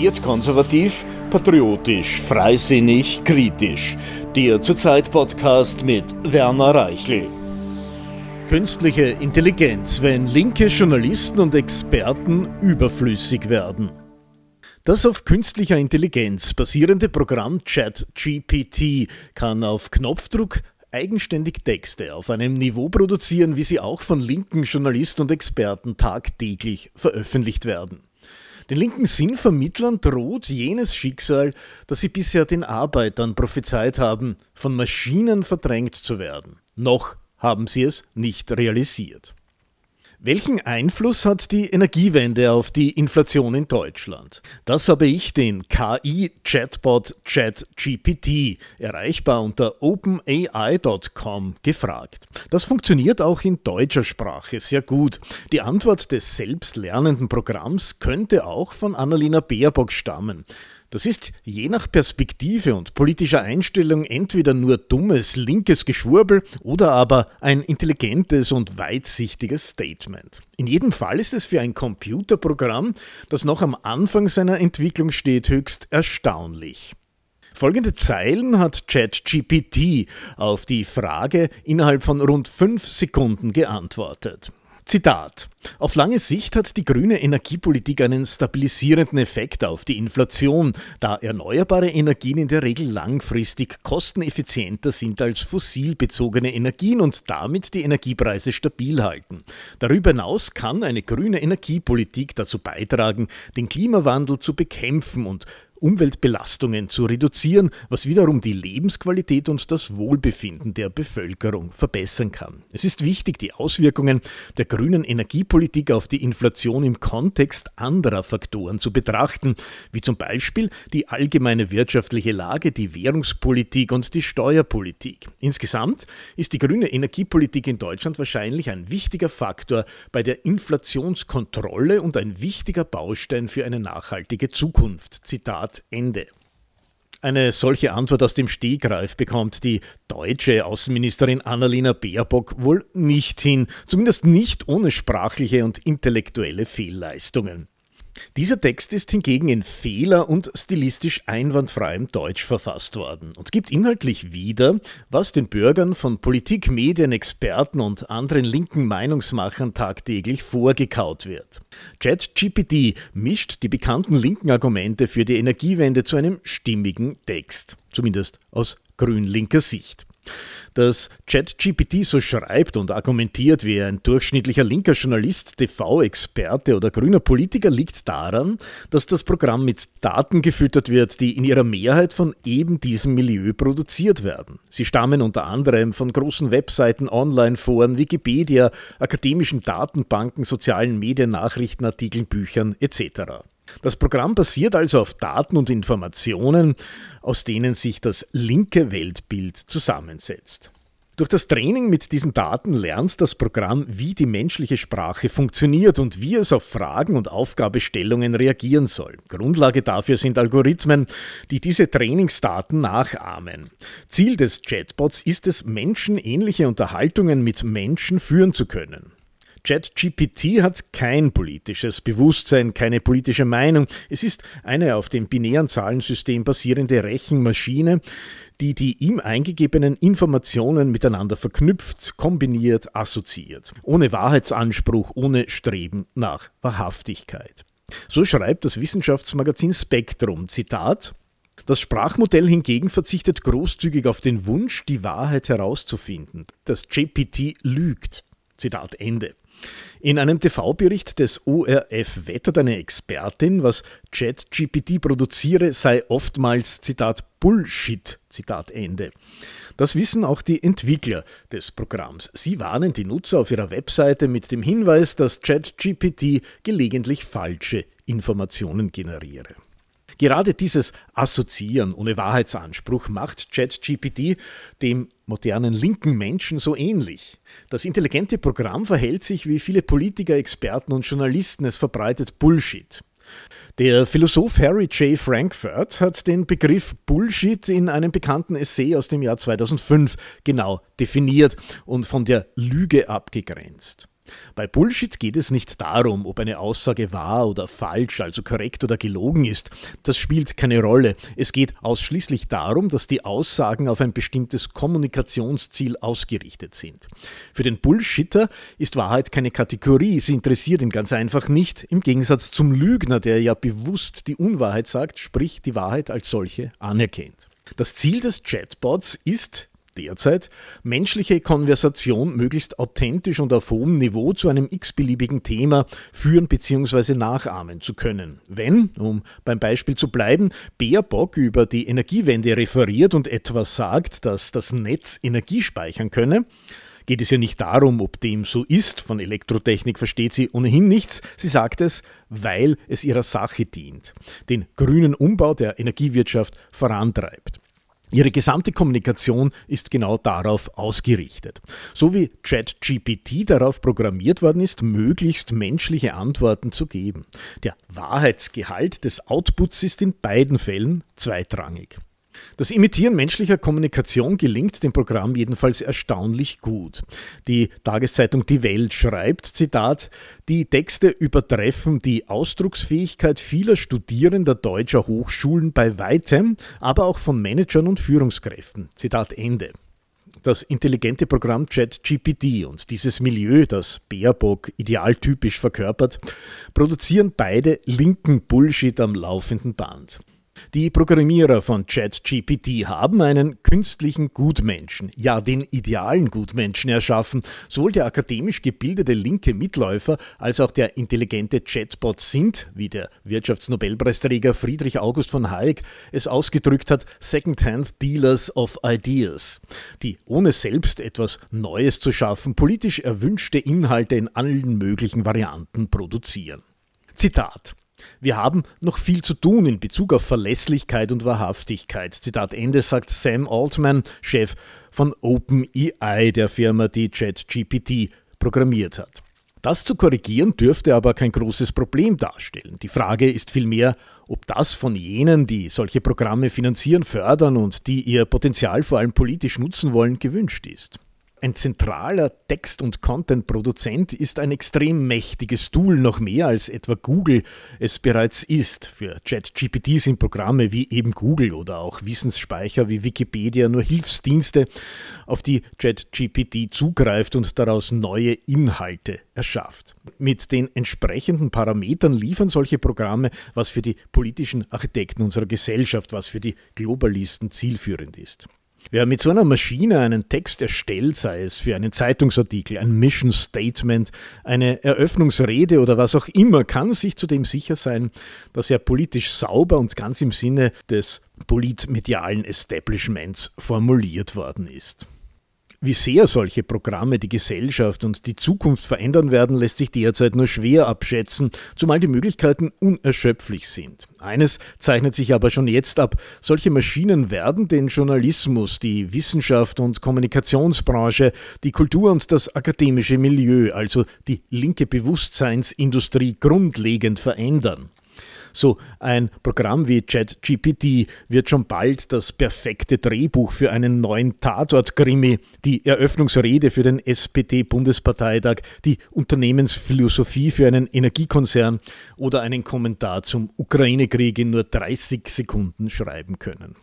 Ambitioniert konservativ, patriotisch, freisinnig, kritisch. Der Zurzeit-Podcast mit Werner Reichel. Künstliche Intelligenz, wenn linke Journalisten und Experten überflüssig werden. Das auf künstlicher Intelligenz basierende Programm ChatGPT kann auf Knopfdruck eigenständig Texte auf einem Niveau produzieren, wie sie auch von linken Journalisten und Experten tagtäglich veröffentlicht werden. Den linken Sinnvermittlern droht jenes Schicksal, das sie bisher den Arbeitern prophezeit haben, von Maschinen verdrängt zu werden. Noch haben sie es nicht realisiert. Welchen Einfluss hat die Energiewende auf die Inflation in Deutschland? Das habe ich den KI-Chatbot ChatGPT, erreichbar unter openai.com, gefragt. Das funktioniert auch in deutscher Sprache sehr gut. Die Antwort des selbstlernenden Programms könnte auch von Annalena Baerbock stammen. Das ist je nach Perspektive und politischer Einstellung entweder nur dummes linkes Geschwurbel oder aber ein intelligentes und weitsichtiges Statement. In jedem Fall ist es für ein Computerprogramm, das noch am Anfang seiner Entwicklung steht, höchst erstaunlich. Folgende Zeilen hat ChatGPT auf die Frage innerhalb von rund fünf Sekunden geantwortet. Zitat. Auf lange Sicht hat die grüne Energiepolitik einen stabilisierenden Effekt auf die Inflation, da erneuerbare Energien in der Regel langfristig kosteneffizienter sind als fossilbezogene Energien und damit die Energiepreise stabil halten. Darüber hinaus kann eine grüne Energiepolitik dazu beitragen, den Klimawandel zu bekämpfen und Umweltbelastungen zu reduzieren, was wiederum die Lebensqualität und das Wohlbefinden der Bevölkerung verbessern kann. Es ist wichtig, die Auswirkungen der grünen Energiepolitik auf die Inflation im Kontext anderer Faktoren zu betrachten, wie zum Beispiel die allgemeine wirtschaftliche Lage, die Währungspolitik und die Steuerpolitik. Insgesamt ist die grüne Energiepolitik in Deutschland wahrscheinlich ein wichtiger Faktor bei der Inflationskontrolle und ein wichtiger Baustein für eine nachhaltige Zukunft. Zitat Zitat Ende. Eine solche Antwort aus dem Stegreif bekommt die deutsche Außenministerin Annalena Baerbock wohl nicht hin, zumindest nicht ohne sprachliche und intellektuelle Fehlleistungen. Dieser Text ist hingegen in Fehler und stilistisch einwandfreiem Deutsch verfasst worden und gibt inhaltlich wieder, was den Bürgern von Politik, Medien, Experten und anderen linken Meinungsmachern tagtäglich vorgekaut wird. ChatGPT mischt die bekannten linken Argumente für die Energiewende zu einem stimmigen Text, zumindest aus grün-linker Sicht. Dass ChatGPT so schreibt und argumentiert wie ein durchschnittlicher linker Journalist, TV-Experte oder grüner Politiker liegt daran, dass das Programm mit Daten gefüttert wird, die in ihrer Mehrheit von eben diesem Milieu produziert werden. Sie stammen unter anderem von großen Webseiten, Online-Foren, Wikipedia, akademischen Datenbanken, sozialen Medien, Nachrichtenartikeln, Büchern etc. Das Programm basiert also auf Daten und Informationen, aus denen sich das linke Weltbild zusammensetzt. Durch das Training mit diesen Daten lernt das Programm, wie die menschliche Sprache funktioniert und wie es auf Fragen und Aufgabestellungen reagieren soll. Grundlage dafür sind Algorithmen, die diese Trainingsdaten nachahmen. Ziel des Chatbots ist es, menschenähnliche Unterhaltungen mit Menschen führen zu können. ChatGPT hat kein politisches Bewusstsein, keine politische Meinung. Es ist eine auf dem binären Zahlensystem basierende Rechenmaschine, die die ihm eingegebenen Informationen miteinander verknüpft, kombiniert, assoziiert. Ohne Wahrheitsanspruch, ohne Streben nach Wahrhaftigkeit. So schreibt das Wissenschaftsmagazin Spektrum. Zitat das Sprachmodell hingegen verzichtet großzügig auf den Wunsch, die Wahrheit herauszufinden. Das GPT lügt. Zitat Ende. In einem TV-Bericht des ORF wettert eine Expertin, was ChatGPT produziere, sei oftmals, Zitat, Bullshit, Zitat Ende. Das wissen auch die Entwickler des Programms. Sie warnen die Nutzer auf ihrer Webseite mit dem Hinweis, dass ChatGPT gelegentlich falsche Informationen generiere. Gerade dieses Assoziieren ohne Wahrheitsanspruch macht ChatGPT dem modernen linken Menschen so ähnlich. Das intelligente Programm verhält sich wie viele Politiker, Experten und Journalisten. Es verbreitet Bullshit. Der Philosoph Harry J. Frankfurt hat den Begriff Bullshit in einem bekannten Essay aus dem Jahr 2005 genau definiert und von der Lüge abgegrenzt. Bei Bullshit geht es nicht darum, ob eine Aussage wahr oder falsch, also korrekt oder gelogen ist. Das spielt keine Rolle. Es geht ausschließlich darum, dass die Aussagen auf ein bestimmtes Kommunikationsziel ausgerichtet sind. Für den Bullshitter ist Wahrheit keine Kategorie, sie interessiert ihn ganz einfach nicht, im Gegensatz zum Lügner, der ja bewusst die Unwahrheit sagt, sprich die Wahrheit als solche anerkennt. Das Ziel des Chatbots ist, derzeit, menschliche Konversation möglichst authentisch und auf hohem Niveau zu einem x-beliebigen Thema führen bzw. nachahmen zu können. Wenn, um beim Beispiel zu bleiben, Baerbock über die Energiewende referiert und etwas sagt, dass das Netz Energie speichern könne, geht es ja nicht darum, ob dem so ist, von Elektrotechnik versteht sie ohnehin nichts, sie sagt es, weil es ihrer Sache dient, den grünen Umbau der Energiewirtschaft vorantreibt. Ihre gesamte Kommunikation ist genau darauf ausgerichtet. So wie ChatGPT darauf programmiert worden ist, möglichst menschliche Antworten zu geben. Der Wahrheitsgehalt des Outputs ist in beiden Fällen zweitrangig. Das Imitieren menschlicher Kommunikation gelingt dem Programm jedenfalls erstaunlich gut. Die Tageszeitung Die Welt schreibt, Zitat, die Texte übertreffen die Ausdrucksfähigkeit vieler Studierender deutscher Hochschulen bei weitem, aber auch von Managern und Führungskräften. Zitat Ende. Das intelligente Programm ChatGPT und dieses Milieu, das Baerbock idealtypisch verkörpert, produzieren beide linken Bullshit am laufenden Band. Die Programmierer von ChatGPT haben einen künstlichen Gutmenschen, ja den idealen Gutmenschen erschaffen. Sowohl der akademisch gebildete linke Mitläufer als auch der intelligente Chatbot sind, wie der Wirtschaftsnobelpreisträger Friedrich August von Hayek es ausgedrückt hat, Secondhand Dealers of Ideas, die ohne selbst etwas Neues zu schaffen, politisch erwünschte Inhalte in allen möglichen Varianten produzieren. Zitat wir haben noch viel zu tun in Bezug auf Verlässlichkeit und Wahrhaftigkeit. Zitat Ende sagt Sam Altman, Chef von OpenEI, der Firma, die ChatGPT programmiert hat. Das zu korrigieren dürfte aber kein großes Problem darstellen. Die Frage ist vielmehr, ob das von jenen, die solche Programme finanzieren, fördern und die ihr Potenzial vor allem politisch nutzen wollen, gewünscht ist. Ein zentraler Text- und Content-Produzent ist ein extrem mächtiges Tool, noch mehr als etwa Google es bereits ist. Für ChatGPT sind Programme wie eben Google oder auch Wissensspeicher wie Wikipedia nur Hilfsdienste, auf die ChatGPT zugreift und daraus neue Inhalte erschafft. Mit den entsprechenden Parametern liefern solche Programme, was für die politischen Architekten unserer Gesellschaft, was für die Globalisten zielführend ist. Wer mit so einer Maschine einen Text erstellt, sei es für einen Zeitungsartikel, ein Mission Statement, eine Eröffnungsrede oder was auch immer, kann sich zudem sicher sein, dass er politisch sauber und ganz im Sinne des politmedialen Establishments formuliert worden ist. Wie sehr solche Programme die Gesellschaft und die Zukunft verändern werden, lässt sich derzeit nur schwer abschätzen, zumal die Möglichkeiten unerschöpflich sind. Eines zeichnet sich aber schon jetzt ab. Solche Maschinen werden den Journalismus, die Wissenschaft und Kommunikationsbranche, die Kultur und das akademische Milieu, also die linke Bewusstseinsindustrie grundlegend verändern. So ein Programm wie ChatGPT wird schon bald das perfekte Drehbuch für einen neuen Tatort-Krimi, die Eröffnungsrede für den SPD-Bundesparteitag, die Unternehmensphilosophie für einen Energiekonzern oder einen Kommentar zum Ukraine-Krieg in nur 30 Sekunden schreiben können.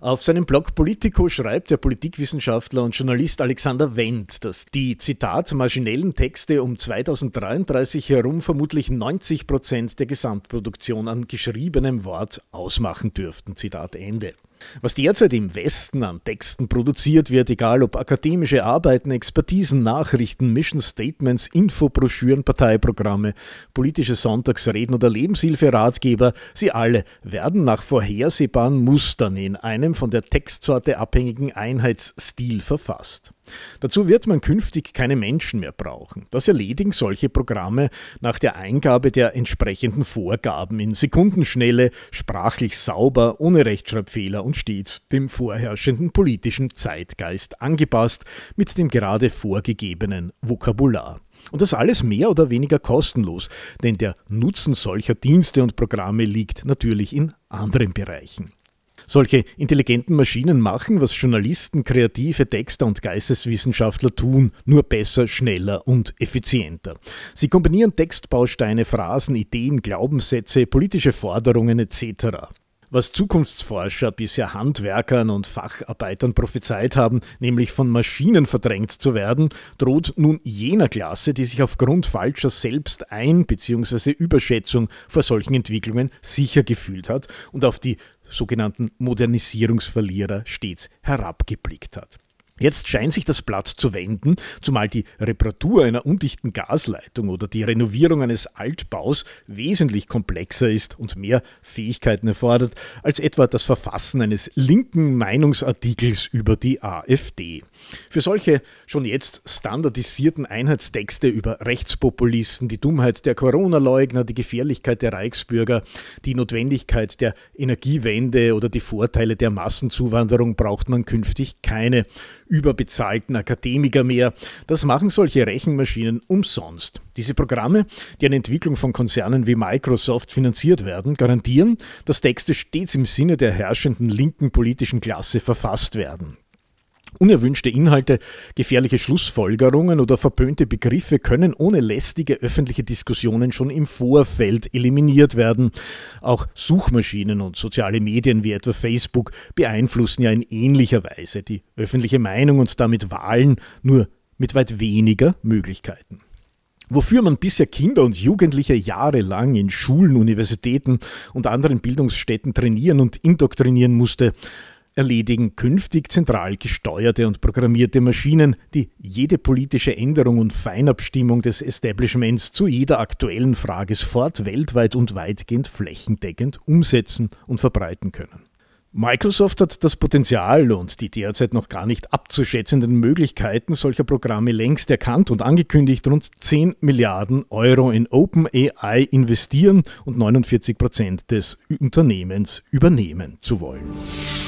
Auf seinem Blog Politico schreibt der Politikwissenschaftler und Journalist Alexander Wendt, dass die, Zitat, maschinellen Texte um 2033 herum vermutlich 90 Prozent der Gesamtproduktion an geschriebenem Wort ausmachen dürften. Zitat Ende. Was derzeit im Westen an Texten produziert wird, egal ob akademische Arbeiten, Expertisen, Nachrichten, Mission Statements, Infobroschüren, Parteiprogramme, politische Sonntagsreden oder Lebenshilferatgeber, sie alle werden nach vorhersehbaren Mustern in einem von der Textsorte abhängigen Einheitsstil verfasst. Dazu wird man künftig keine Menschen mehr brauchen. Das erledigen solche Programme nach der Eingabe der entsprechenden Vorgaben in Sekundenschnelle, sprachlich sauber, ohne Rechtschreibfehler und stets dem vorherrschenden politischen Zeitgeist angepasst mit dem gerade vorgegebenen Vokabular. Und das alles mehr oder weniger kostenlos, denn der Nutzen solcher Dienste und Programme liegt natürlich in anderen Bereichen. Solche intelligenten Maschinen machen, was Journalisten, kreative Texter und Geisteswissenschaftler tun, nur besser, schneller und effizienter. Sie kombinieren Textbausteine, Phrasen, Ideen, Glaubenssätze, politische Forderungen etc. Was Zukunftsforscher bisher Handwerkern und Facharbeitern prophezeit haben, nämlich von Maschinen verdrängt zu werden, droht nun jener Klasse, die sich aufgrund falscher Selbstein- bzw. Überschätzung vor solchen Entwicklungen sicher gefühlt hat und auf die sogenannten Modernisierungsverlierer stets herabgeblickt hat. Jetzt scheint sich das Blatt zu wenden, zumal die Reparatur einer undichten Gasleitung oder die Renovierung eines Altbaus wesentlich komplexer ist und mehr Fähigkeiten erfordert als etwa das Verfassen eines linken Meinungsartikels über die AfD. Für solche schon jetzt standardisierten Einheitstexte über Rechtspopulisten, die Dummheit der Corona-Leugner, die Gefährlichkeit der Reichsbürger, die Notwendigkeit der Energiewende oder die Vorteile der Massenzuwanderung braucht man künftig keine überbezahlten Akademiker mehr. Das machen solche Rechenmaschinen umsonst. Diese Programme, die eine Entwicklung von Konzernen wie Microsoft finanziert werden, garantieren, dass Texte stets im Sinne der herrschenden linken politischen Klasse verfasst werden. Unerwünschte Inhalte, gefährliche Schlussfolgerungen oder verpönte Begriffe können ohne lästige öffentliche Diskussionen schon im Vorfeld eliminiert werden. Auch Suchmaschinen und soziale Medien wie etwa Facebook beeinflussen ja in ähnlicher Weise die öffentliche Meinung und damit Wahlen nur mit weit weniger Möglichkeiten. Wofür man bisher Kinder und Jugendliche jahrelang in Schulen, Universitäten und anderen Bildungsstätten trainieren und indoktrinieren musste, erledigen künftig zentral gesteuerte und programmierte Maschinen, die jede politische Änderung und Feinabstimmung des Establishments zu jeder aktuellen Frage sofort weltweit und weitgehend flächendeckend umsetzen und verbreiten können. Microsoft hat das Potenzial und die derzeit noch gar nicht abzuschätzenden Möglichkeiten solcher Programme längst erkannt und angekündigt, rund 10 Milliarden Euro in OpenAI investieren und 49 Prozent des Unternehmens übernehmen zu wollen.